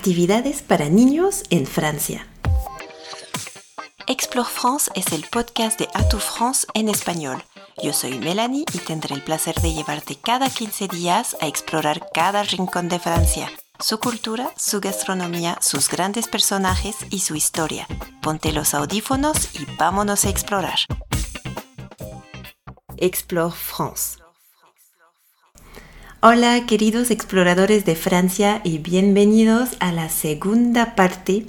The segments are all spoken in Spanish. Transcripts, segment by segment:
Actividades para niños en Francia. Explore France es el podcast de Atout France en español. Yo soy Melanie y tendré el placer de llevarte cada 15 días a explorar cada rincón de Francia, su cultura, su gastronomía, sus grandes personajes y su historia. Ponte los audífonos y vámonos a explorar. Explore France. Hola queridos exploradores de Francia y bienvenidos a la segunda parte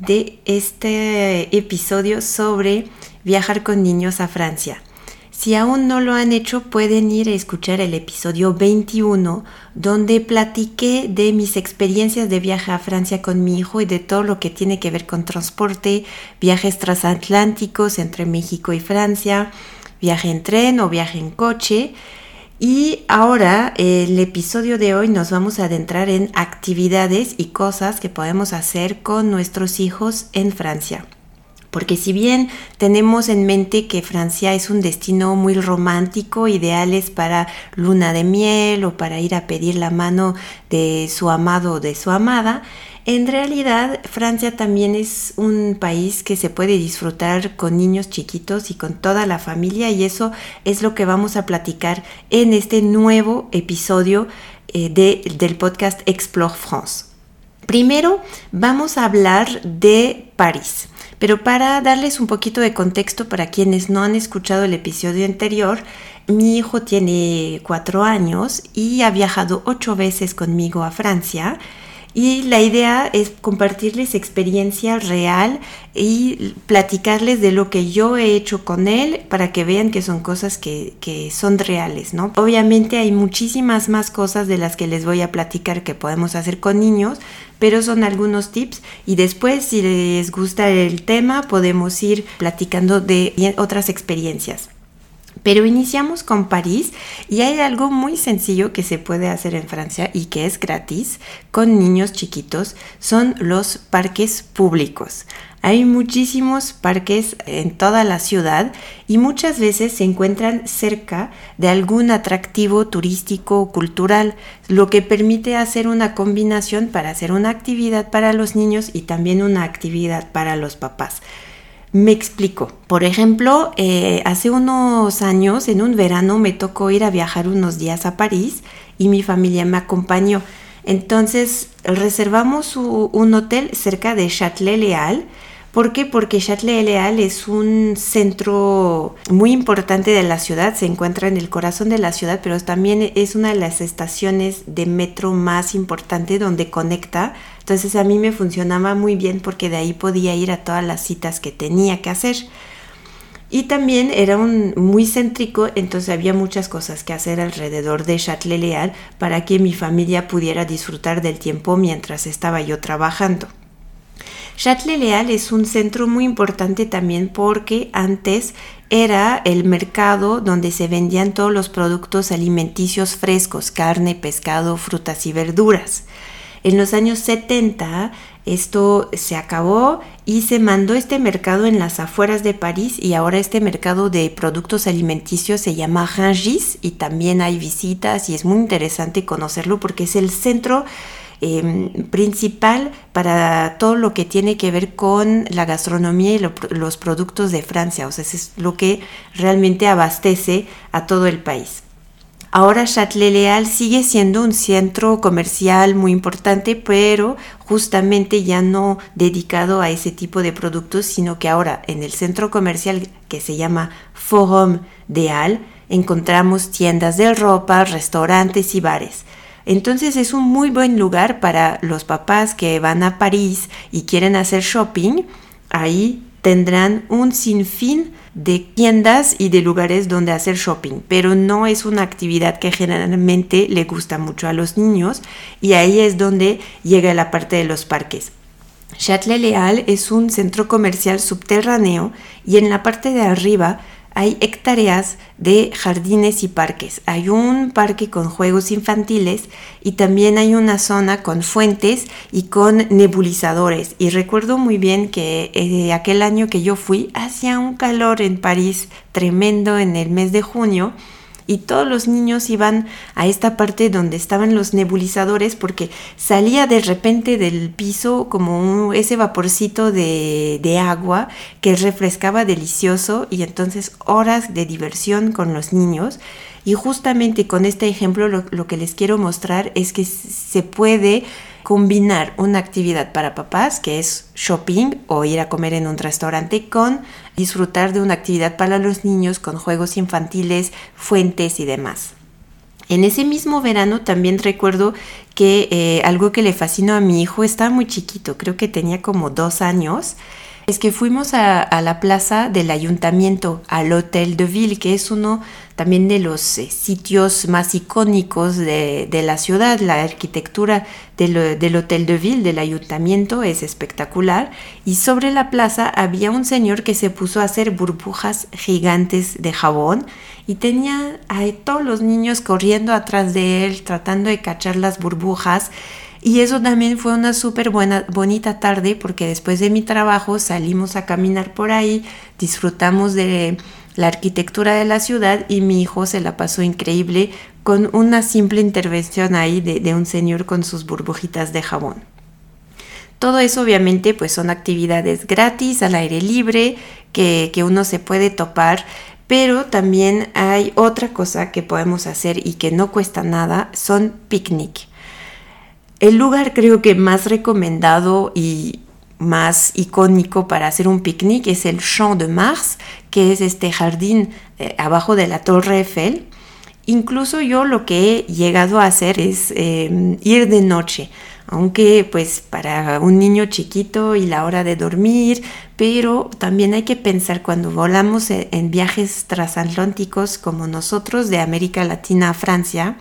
de este episodio sobre viajar con niños a Francia. Si aún no lo han hecho, pueden ir a escuchar el episodio 21, donde platiqué de mis experiencias de viaje a Francia con mi hijo y de todo lo que tiene que ver con transporte, viajes transatlánticos entre México y Francia, viaje en tren o viaje en coche. Y ahora, el episodio de hoy nos vamos a adentrar en actividades y cosas que podemos hacer con nuestros hijos en Francia. Porque si bien tenemos en mente que Francia es un destino muy romántico, ideales para luna de miel o para ir a pedir la mano de su amado o de su amada, en realidad, Francia también es un país que se puede disfrutar con niños chiquitos y con toda la familia y eso es lo que vamos a platicar en este nuevo episodio eh, del podcast Explore France. Primero vamos a hablar de París, pero para darles un poquito de contexto para quienes no han escuchado el episodio anterior, mi hijo tiene cuatro años y ha viajado ocho veces conmigo a Francia y la idea es compartirles experiencia real y platicarles de lo que yo he hecho con él para que vean que son cosas que, que son reales, ¿no? Obviamente hay muchísimas más cosas de las que les voy a platicar que podemos hacer con niños, pero son algunos tips y después si les gusta el tema podemos ir platicando de otras experiencias. Pero iniciamos con París y hay algo muy sencillo que se puede hacer en Francia y que es gratis con niños chiquitos, son los parques públicos. Hay muchísimos parques en toda la ciudad y muchas veces se encuentran cerca de algún atractivo turístico o cultural, lo que permite hacer una combinación para hacer una actividad para los niños y también una actividad para los papás. Me explico. Por ejemplo, eh, hace unos años, en un verano, me tocó ir a viajar unos días a París y mi familia me acompañó. Entonces reservamos un hotel cerca de Châtelet-Léal. ¿Por qué? Porque Châtelet-Léal es un centro muy importante de la ciudad, se encuentra en el corazón de la ciudad, pero también es una de las estaciones de metro más importante donde conecta entonces a mí me funcionaba muy bien porque de ahí podía ir a todas las citas que tenía que hacer. Y también era un, muy céntrico, entonces había muchas cosas que hacer alrededor de Châtelet-Léal para que mi familia pudiera disfrutar del tiempo mientras estaba yo trabajando. Châtelet-Léal es un centro muy importante también porque antes era el mercado donde se vendían todos los productos alimenticios frescos, carne, pescado, frutas y verduras. En los años 70 esto se acabó y se mandó este mercado en las afueras de París y ahora este mercado de productos alimenticios se llama Rangis y también hay visitas y es muy interesante conocerlo porque es el centro em, principal para todo lo que tiene que ver con la gastronomía y los productos de Francia. O sea, es lo que realmente abastece a todo el país. Ahora Châtelet-Léal sigue siendo un centro comercial muy importante, pero justamente ya no dedicado a ese tipo de productos, sino que ahora en el centro comercial que se llama Forum de Al encontramos tiendas de ropa, restaurantes y bares. Entonces es un muy buen lugar para los papás que van a París y quieren hacer shopping. Ahí tendrán un sinfín de tiendas y de lugares donde hacer shopping, pero no es una actividad que generalmente le gusta mucho a los niños y ahí es donde llega la parte de los parques. Châtelet-Léal es un centro comercial subterráneo y en la parte de arriba hay hectáreas de jardines y parques. Hay un parque con juegos infantiles y también hay una zona con fuentes y con nebulizadores. Y recuerdo muy bien que eh, aquel año que yo fui hacía un calor en París tremendo en el mes de junio y todos los niños iban a esta parte donde estaban los nebulizadores porque salía de repente del piso como ese vaporcito de, de agua que refrescaba delicioso y entonces horas de diversión con los niños. Y justamente con este ejemplo lo, que les quiero mostrar es que se puede combinar una actividad para papás, que es shopping o ir a comer en un restaurante, con disfrutar de una actividad para los niños con juegos infantiles, fuentes y demás. En ese mismo verano también recuerdo que eh, algo que le fascinó a mi hijo estaba muy chiquito, creo que tenía como dos años es que fuimos a, la plaza del ayuntamiento, al Hotel de Ville, que es uno también de los eh, sitios más icónicos de, la ciudad. La arquitectura del, del, Hotel de Ville, del ayuntamiento, es espectacular. Y sobre la plaza había un señor que se puso a hacer burbujas gigantes de jabón y tenía a todos los niños corriendo atrás de él, tratando de cachar las burbujas. Y eso también fue una súper buena, bonita tarde porque después de mi trabajo salimos a caminar por ahí, disfrutamos de la arquitectura de la ciudad y mi hijo se la pasó increíble con una simple intervención ahí de, un señor con sus burbujitas de jabón. Todo eso obviamente pues son actividades gratis, al aire libre, que, que uno se puede topar, pero también hay otra cosa que podemos hacer y que no cuesta nada, son picnic. El lugar creo que más recomendado y más icónico para hacer un picnic es el Champ de Mars, que es este jardín eh, abajo de la Torre Eiffel. Incluso yo lo que he llegado a hacer es em, ir de noche, aunque pues para un niño chiquito y la hora de dormir, pero también hay que pensar cuando volamos e, en viajes transatlánticos como nosotros de América Latina a Francia,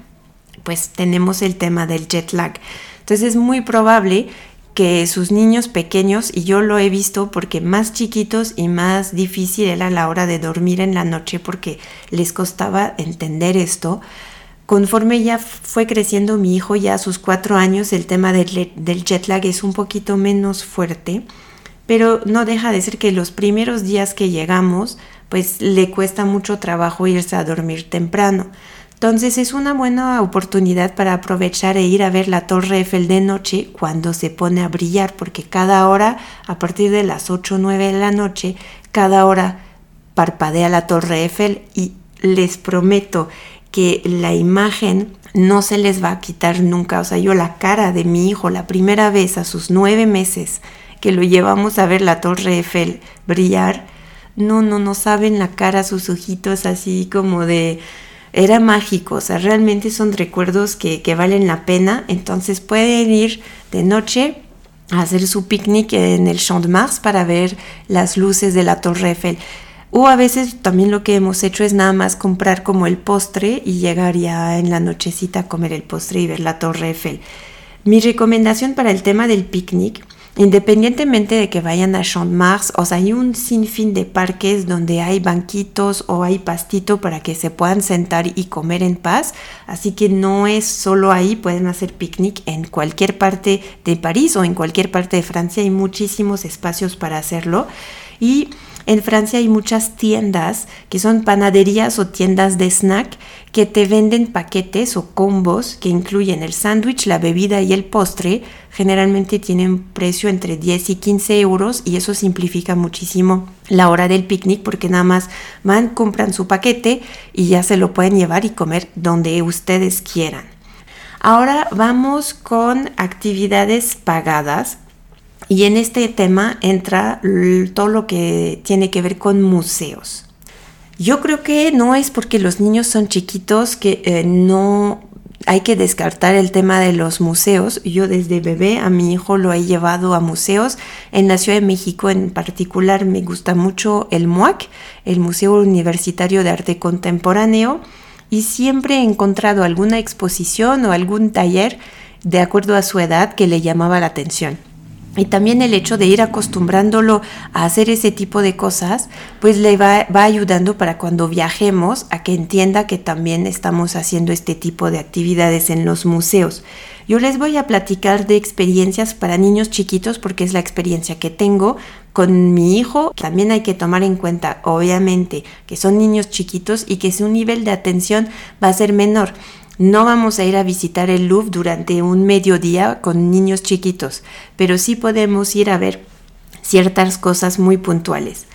pues tenemos el tema del jet lag. Entonces es muy probable que sus niños pequeños, y yo lo he visto porque más chiquitos y más difícil era la hora de dormir en la noche porque les costaba entender esto, conforme ya fue creciendo mi hijo, ya a sus cuatro años, el tema del, del jet lag es un poquito menos fuerte, pero no deja de ser que los primeros días que llegamos, pues le cuesta mucho trabajo irse a dormir temprano. Entonces es una buena oportunidad para aprovechar e ir a ver la Torre Eiffel de noche cuando se pone a brillar, porque cada hora, a partir de las 8 o 9 de la noche, cada hora parpadea la Torre Eiffel y les prometo que la imagen no se les va a quitar nunca. O sea, yo la cara de mi hijo la primera vez a sus nueve meses que lo llevamos a ver la Torre Eiffel brillar, no, no, no saben la cara, sus ojitos así como de era mágico, o sea, realmente son recuerdos que, valen la pena, entonces pueden ir de noche a hacer su picnic en el Champ de Mars para ver las luces de la Torre Eiffel. O a veces también lo que hemos hecho es nada más comprar como el postre y llegar ya en la nochecita a comer el postre y ver la Torre Eiffel. Mi recomendación para el tema del picnic Independientemente de que vayan a Champ Mars, o sea, hay un sinfín de parques donde hay banquitos o hay pastito para que se puedan sentar y comer en paz. Así que no es solo ahí, pueden hacer picnic en cualquier parte de París o en cualquier parte de Francia. Hay muchísimos espacios para hacerlo. Y en Francia hay muchas tiendas que son panaderías o tiendas de snack que te venden paquetes o combos que incluyen el sándwich, la bebida y el postre. Generalmente tienen precio entre 10 y 15 euros y eso simplifica muchísimo la hora del picnic porque nada más van, compran su paquete y ya se lo pueden llevar y comer donde ustedes quieran. Ahora vamos con actividades pagadas y en este tema entra todo lo que tiene que ver con museos. Yo creo que no es porque los niños son chiquitos que eh, no hay que descartar el tema de los museos. Yo desde bebé a mi hijo lo he llevado a museos. En la Ciudad de México en particular me gusta mucho el MUAC, el Museo Universitario de Arte Contemporáneo, y siempre he encontrado alguna exposición o algún taller de acuerdo a su edad que le llamaba la atención. Y también el hecho de ir acostumbrándolo a hacer ese tipo de cosas, pues le va, va, ayudando para cuando viajemos a que entienda que también estamos haciendo este tipo de actividades en los museos. Yo les voy a platicar de experiencias para niños chiquitos porque es la experiencia que tengo con mi hijo. También hay que tomar en cuenta, obviamente, que son niños chiquitos y que su nivel de atención va a ser menor. No vamos a ir a visitar el Louvre durante un mediodía con niños chiquitos, pero sí podemos ir a ver ciertas cosas muy puntuales.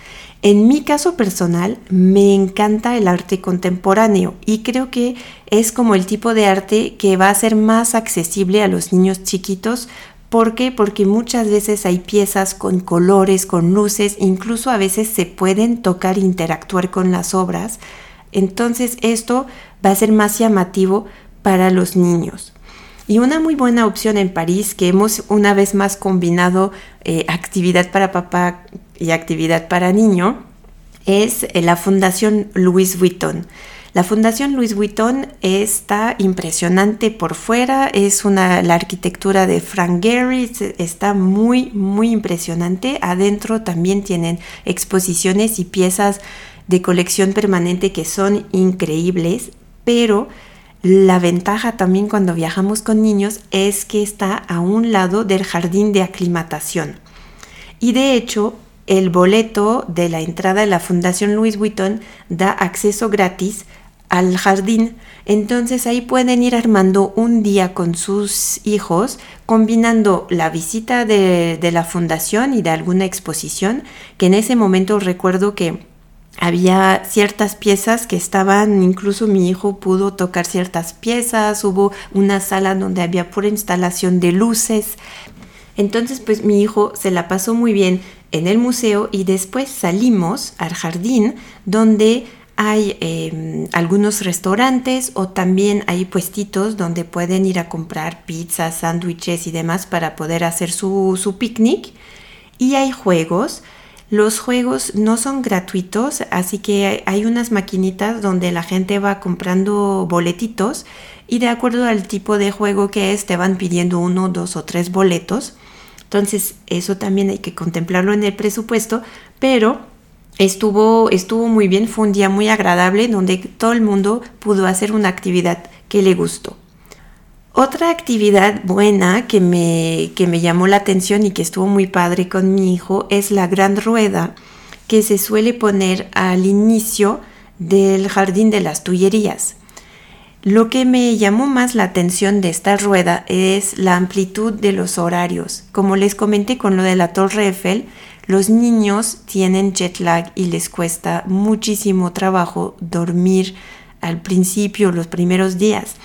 En mi caso personal, me encanta el arte contemporáneo y creo que es como el tipo de arte que va a ser más accesible a los niños chiquitos. ¿Por qué? Porque muchas veces hay piezas con colores, con luces, incluso a veces se pueden tocar e interactuar con las obras. Entonces esto va a ser más llamativo para los niños. Y una muy buena opción en París, que hemos una vez más combinado eh, actividad para papá y actividad para niño, es eh, la Fundación Louis Vuitton. La Fundación Louis Vuitton está impresionante por fuera, es una, la arquitectura de Frank Gehry, está muy, muy impresionante. Adentro también tienen exposiciones y piezas de colección permanente que son increíbles, pero la ventaja también cuando viajamos con niños es que está a un lado del jardín de aclimatación. Y de hecho, el boleto de la entrada de la Fundación Louis Vuitton da acceso gratis al jardín. Entonces ahí pueden ir armando un día con sus hijos, combinando la visita de, de la fundación y de alguna exposición, que en ese momento recuerdo que había ciertas piezas que estaban, incluso mi hijo pudo tocar ciertas piezas, hubo una sala donde había pura instalación de luces. Entonces, pues mi hijo se la pasó muy bien en el museo y después salimos al jardín donde hay em, algunos restaurantes o también hay puestitos donde pueden ir a comprar pizzas, sándwiches y demás para poder hacer su, su picnic. Y hay juegos los juegos no son gratuitos, así que hay unas maquinitas donde la gente va comprando boletitos y de acuerdo al tipo de juego que es te van pidiendo uno, dos o tres boletos. Entonces eso también hay que contemplarlo en el presupuesto, pero estuvo, estuvo muy bien, fue un día muy agradable donde todo el mundo pudo hacer una actividad que le gustó. Otra actividad buena que me, que me llamó la atención y que estuvo muy padre con mi hijo es la gran rueda que se suele poner al inicio del jardín de las Tullerías. Lo que me llamó más la atención de esta rueda es la amplitud de los horarios. Como les comenté con lo de la Torre Eiffel, los niños tienen jet lag y les cuesta muchísimo trabajo dormir al principio, los primeros días.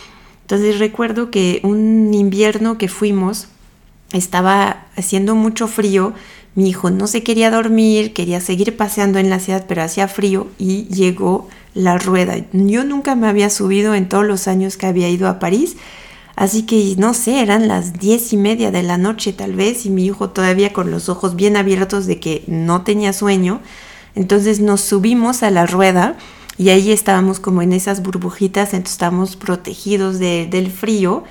Entonces recuerdo que un invierno que fuimos estaba haciendo mucho frío, mi hijo no se quería dormir, quería seguir paseando en la ciudad, pero hacía frío y llegó la rueda. Yo nunca me había subido en todos los años que había ido a París, así que no sé, eran las diez y media de la noche tal vez y mi hijo todavía con los ojos bien abiertos de que no tenía sueño. Entonces nos subimos a la rueda y ahí estábamos como en esas burbujitas, entonces estábamos protegidos del frío.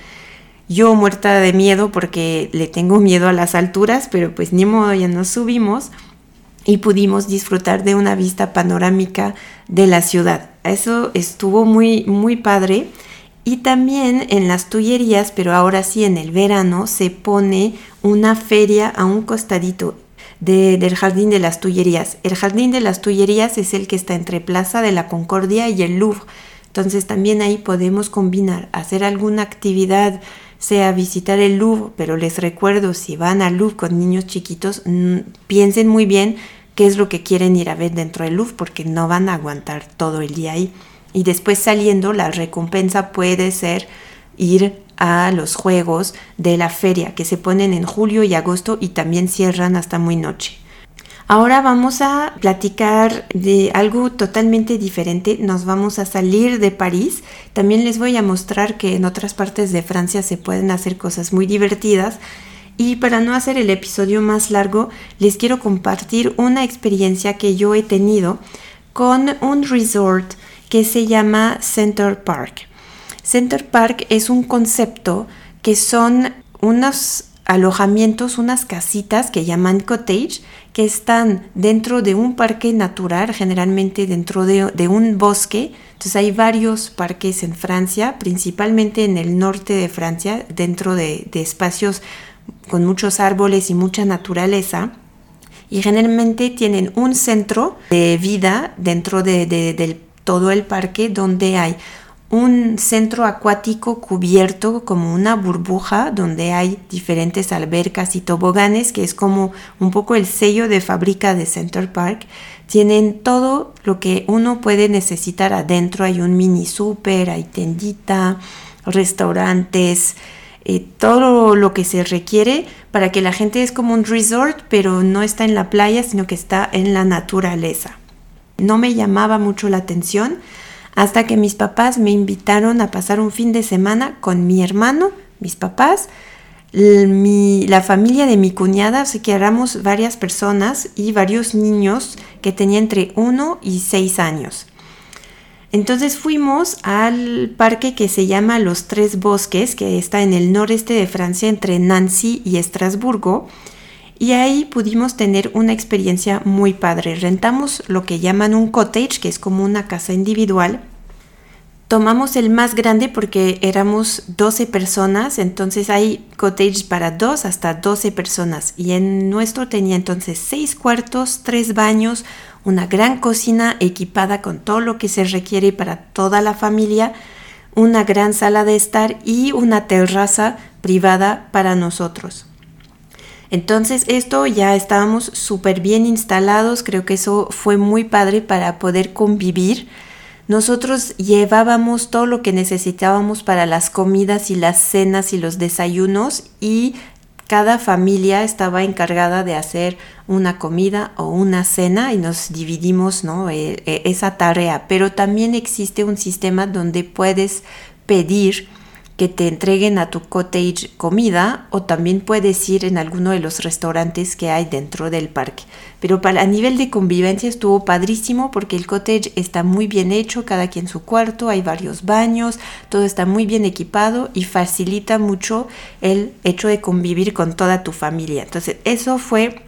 Yo muerta de miedo porque le tengo miedo a las alturas, pero pues ni modo, ya nos subimos y pudimos disfrutar de una vista panorámica de la ciudad. Eso estuvo muy, muy padre. Y también en las tullerías, pero ahora sí en el verano, se pone una feria a un costadito del Jardín de las Tullerías. El Jardín de las Tullerías es el que está entre Plaza de la Concordia y el Louvre. Entonces también ahí podemos combinar, hacer alguna actividad, sea visitar el Louvre, pero les recuerdo, si van al Louvre con niños chiquitos, piensen muy bien qué es lo que quieren ir a ver dentro del Louvre, porque no van a aguantar todo el día ahí. Y después saliendo, la recompensa puede ser ir a los juegos de la feria que se ponen en julio y agosto y también cierran hasta muy noche. Ahora vamos a platicar de algo totalmente diferente. Nos vamos a salir de París. También les voy a mostrar que en otras partes de Francia se pueden hacer cosas muy divertidas. Y para no hacer el episodio más largo, les quiero compartir una experiencia que yo he tenido con un resort que se llama Center Park. Center Park es un concepto que son unos alojamientos, unas casitas que llaman cottage, que están dentro de un parque natural, generalmente dentro de, un bosque. Entonces hay varios parques en Francia, principalmente en el norte de Francia, dentro de, espacios con muchos árboles y mucha naturaleza. Y generalmente tienen un centro de vida dentro de todo el parque donde hay un centro acuático cubierto como una burbuja donde hay diferentes albercas y toboganes, que es como un poco el sello de fábrica de Center Park. Tienen todo lo que uno puede necesitar adentro. Hay un mini super, hay tendita, restaurantes, eh, todo lo que se requiere para que la gente es como un resort, pero no está en la playa, sino que está en la naturaleza. No me llamaba mucho la atención hasta que mis papás me invitaron a pasar un fin de semana con mi hermano, mis papás, la familia de mi cuñada, así que éramos varias personas y varios niños que tenían entre 1 y 6 años. Entonces fuimos al parque que se llama Los Tres Bosques, que está en el noreste de Francia, entre Nancy y Estrasburgo. Y ahí pudimos tener una experiencia muy padre. Rentamos lo que llaman un cottage, que es como una casa individual. Tomamos el más grande porque éramos 12 personas, entonces hay cottage para dos hasta 12 personas. Y en nuestro tenía entonces 6 cuartos, 3 baños, una gran cocina equipada con todo lo que se requiere para toda la familia, una gran sala de estar y una terraza privada para nosotros. Entonces esto ya estábamos súper bien instalados, creo que eso fue muy padre para poder convivir. Nosotros llevábamos todo lo que necesitábamos para las comidas y las cenas y los desayunos y cada familia estaba encargada de hacer una comida o una cena y nos dividimos. E, e, esa tarea. Pero también existe un sistema donde puedes pedir que te entreguen a tu cottage comida o también puedes ir en alguno de los restaurantes que hay dentro del parque. Pero para, a nivel de convivencia estuvo padrísimo porque el cottage está muy bien hecho, cada quien su cuarto, hay varios baños, todo está muy bien equipado y facilita mucho el hecho de convivir con toda tu familia. Entonces eso fue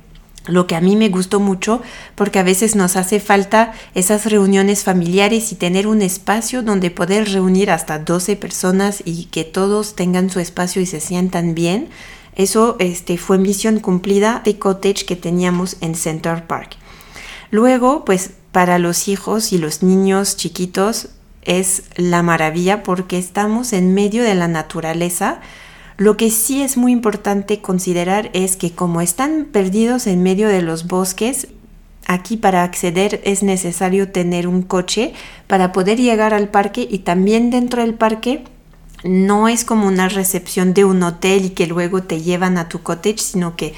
lo que a mí me gustó mucho porque a veces nos hace falta esas reuniones familiares y tener un espacio donde poder reunir hasta 12 personas y que todos tengan su espacio y se sientan bien. Eso este, fue misión cumplida de cottage que teníamos en Center Park. Luego, pues para los hijos y los niños chiquitos es la maravilla porque estamos en medio de la naturaleza lo que sí es muy importante considerar es que como están perdidos en medio de los bosques, aquí para acceder es necesario tener un coche para poder llegar al parque y también dentro del parque no es como una recepción de un hotel y que luego te llevan a tu cottage, sino que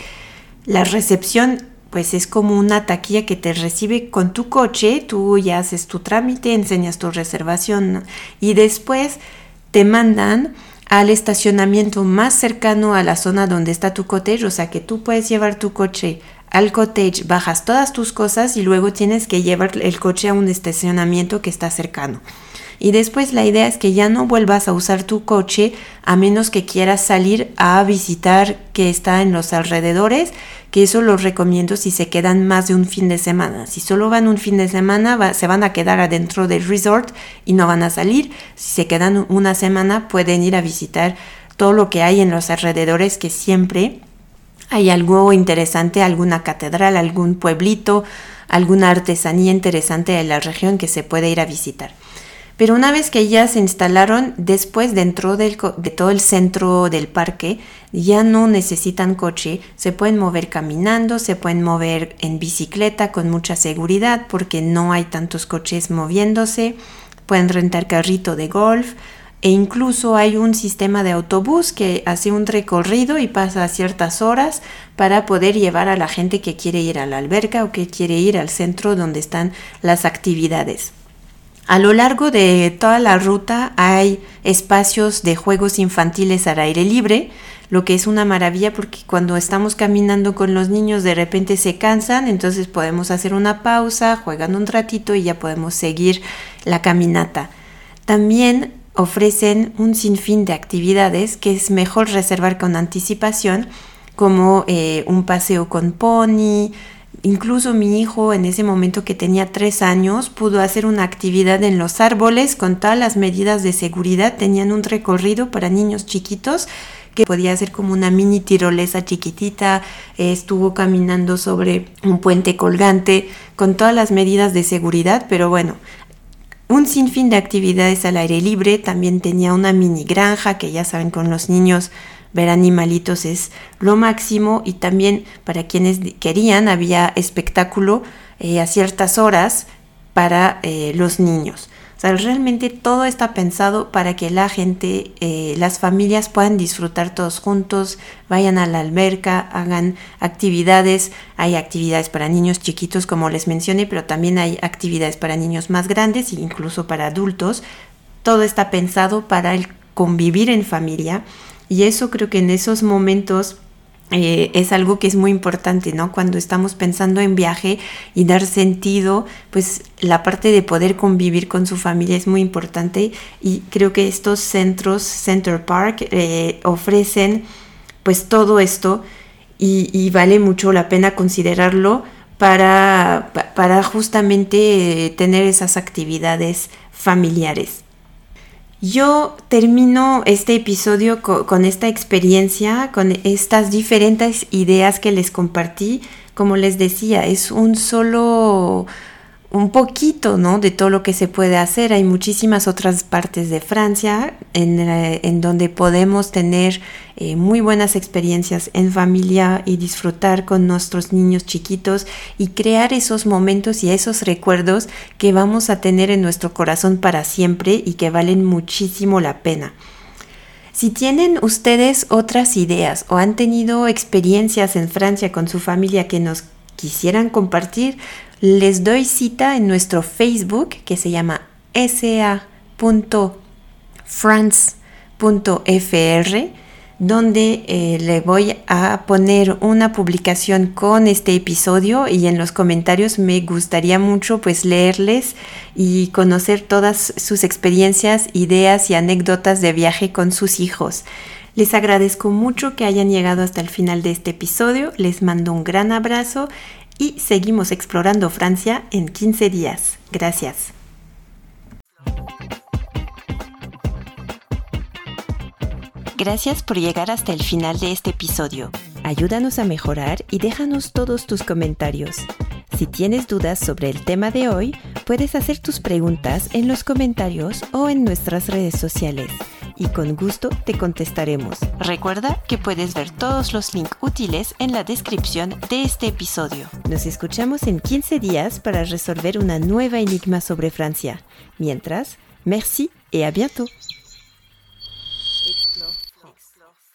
la recepción pues es como una taquilla que te recibe con tu coche, tú ya haces tu trámite, enseñas tu reservación y después te mandan al estacionamiento más cercano a la zona donde está tu cottage, o sea que tú puedes llevar tu coche al cottage, bajas todas tus cosas y luego tienes que llevar el coche a un estacionamiento que está cercano. Y después la idea es que ya no vuelvas a usar tu coche a menos que quieras salir a visitar que está en los alrededores, que eso lo recomiendo si se quedan más de un fin de semana. Si solo van un fin de semana, se van a quedar adentro del resort y no van a salir. Si se quedan una semana, pueden ir a visitar todo lo que hay en los alrededores, que siempre hay algo interesante, alguna catedral, algún pueblito, alguna artesanía interesante de la región que se puede ir a visitar. Pero una vez que ya se instalaron, después dentro de todo el centro del parque, ya no necesitan coche, se pueden mover caminando, se pueden mover en bicicleta con mucha seguridad porque no hay tantos coches moviéndose, pueden rentar carrito de golf e incluso hay un sistema de autobús que hace un recorrido y pasa a ciertas horas para poder llevar a la gente que quiere ir a la alberca o que quiere ir al centro donde están las actividades. A lo largo de toda la ruta hay espacios de juegos infantiles al aire libre, lo que es una maravilla porque cuando estamos caminando con los niños de repente se cansan, entonces podemos hacer una pausa, juegan un ratito y ya podemos seguir la caminata. También ofrecen un sinfín de actividades que es mejor reservar con anticipación como eh, un paseo con pony. Incluso mi hijo en ese momento que tenía tres años pudo hacer una actividad en los árboles con todas las medidas de seguridad. Tenían un recorrido para niños chiquitos que podía ser como una mini tirolesa chiquitita, estuvo caminando sobre un puente colgante con todas las medidas de seguridad, pero bueno, un sinfín de actividades al aire libre, también tenía una mini granja que ya saben con los niños ver animalitos es lo máximo y también para quienes querían había espectáculo eh, a ciertas horas para eh, los niños. O sea, realmente todo está pensado para que la gente, eh, las familias puedan disfrutar todos juntos, vayan a la alberca, hagan actividades. Hay actividades para niños chiquitos, como les mencioné, pero también hay actividades para niños más grandes e incluso para adultos. Todo está pensado para el convivir en familia y eso creo que en esos momentos eh, es algo que es muy importante, ¿no? Cuando estamos pensando en viaje y dar sentido, pues la parte de poder convivir con su familia es muy importante y creo que estos centros, Center Park, eh, ofrecen pues todo esto y, vale mucho la pena considerarlo para, para justamente eh, tener esas actividades familiares. Yo termino este episodio con, esta experiencia, con estas diferentes ideas que les compartí. Como les decía, es un solo un poquito, ¿no? De todo lo que se puede hacer. Hay muchísimas otras partes de Francia en, eh, donde podemos tener eh, muy buenas experiencias en familia y disfrutar con nuestros niños chiquitos y crear esos momentos y esos recuerdos que vamos a tener en nuestro corazón para siempre y que valen muchísimo la pena. Si tienen ustedes otras ideas o han tenido experiencias en Francia con su familia que nos quisieran compartir, les doy cita en nuestro Facebook que se llama sa.france.fr donde eh, le voy a poner una publicación con este episodio y en los comentarios me gustaría mucho pues leerles y conocer todas sus experiencias, ideas y anécdotas de viaje con sus hijos. Les agradezco mucho que hayan llegado hasta el final de este episodio, les mando un gran abrazo y seguimos explorando Francia en 15 días. Gracias. Gracias por llegar hasta el final de este episodio. Ayúdanos a mejorar y déjanos todos tus comentarios. Si tienes dudas sobre el tema de hoy, puedes hacer tus preguntas en los comentarios o en nuestras redes sociales y con gusto te contestaremos. Recuerda que puedes ver todos los links útiles en la descripción de este episodio. Nos escuchamos en 15 días para resolver una nueva enigma sobre Francia. Mientras, merci et à bientôt.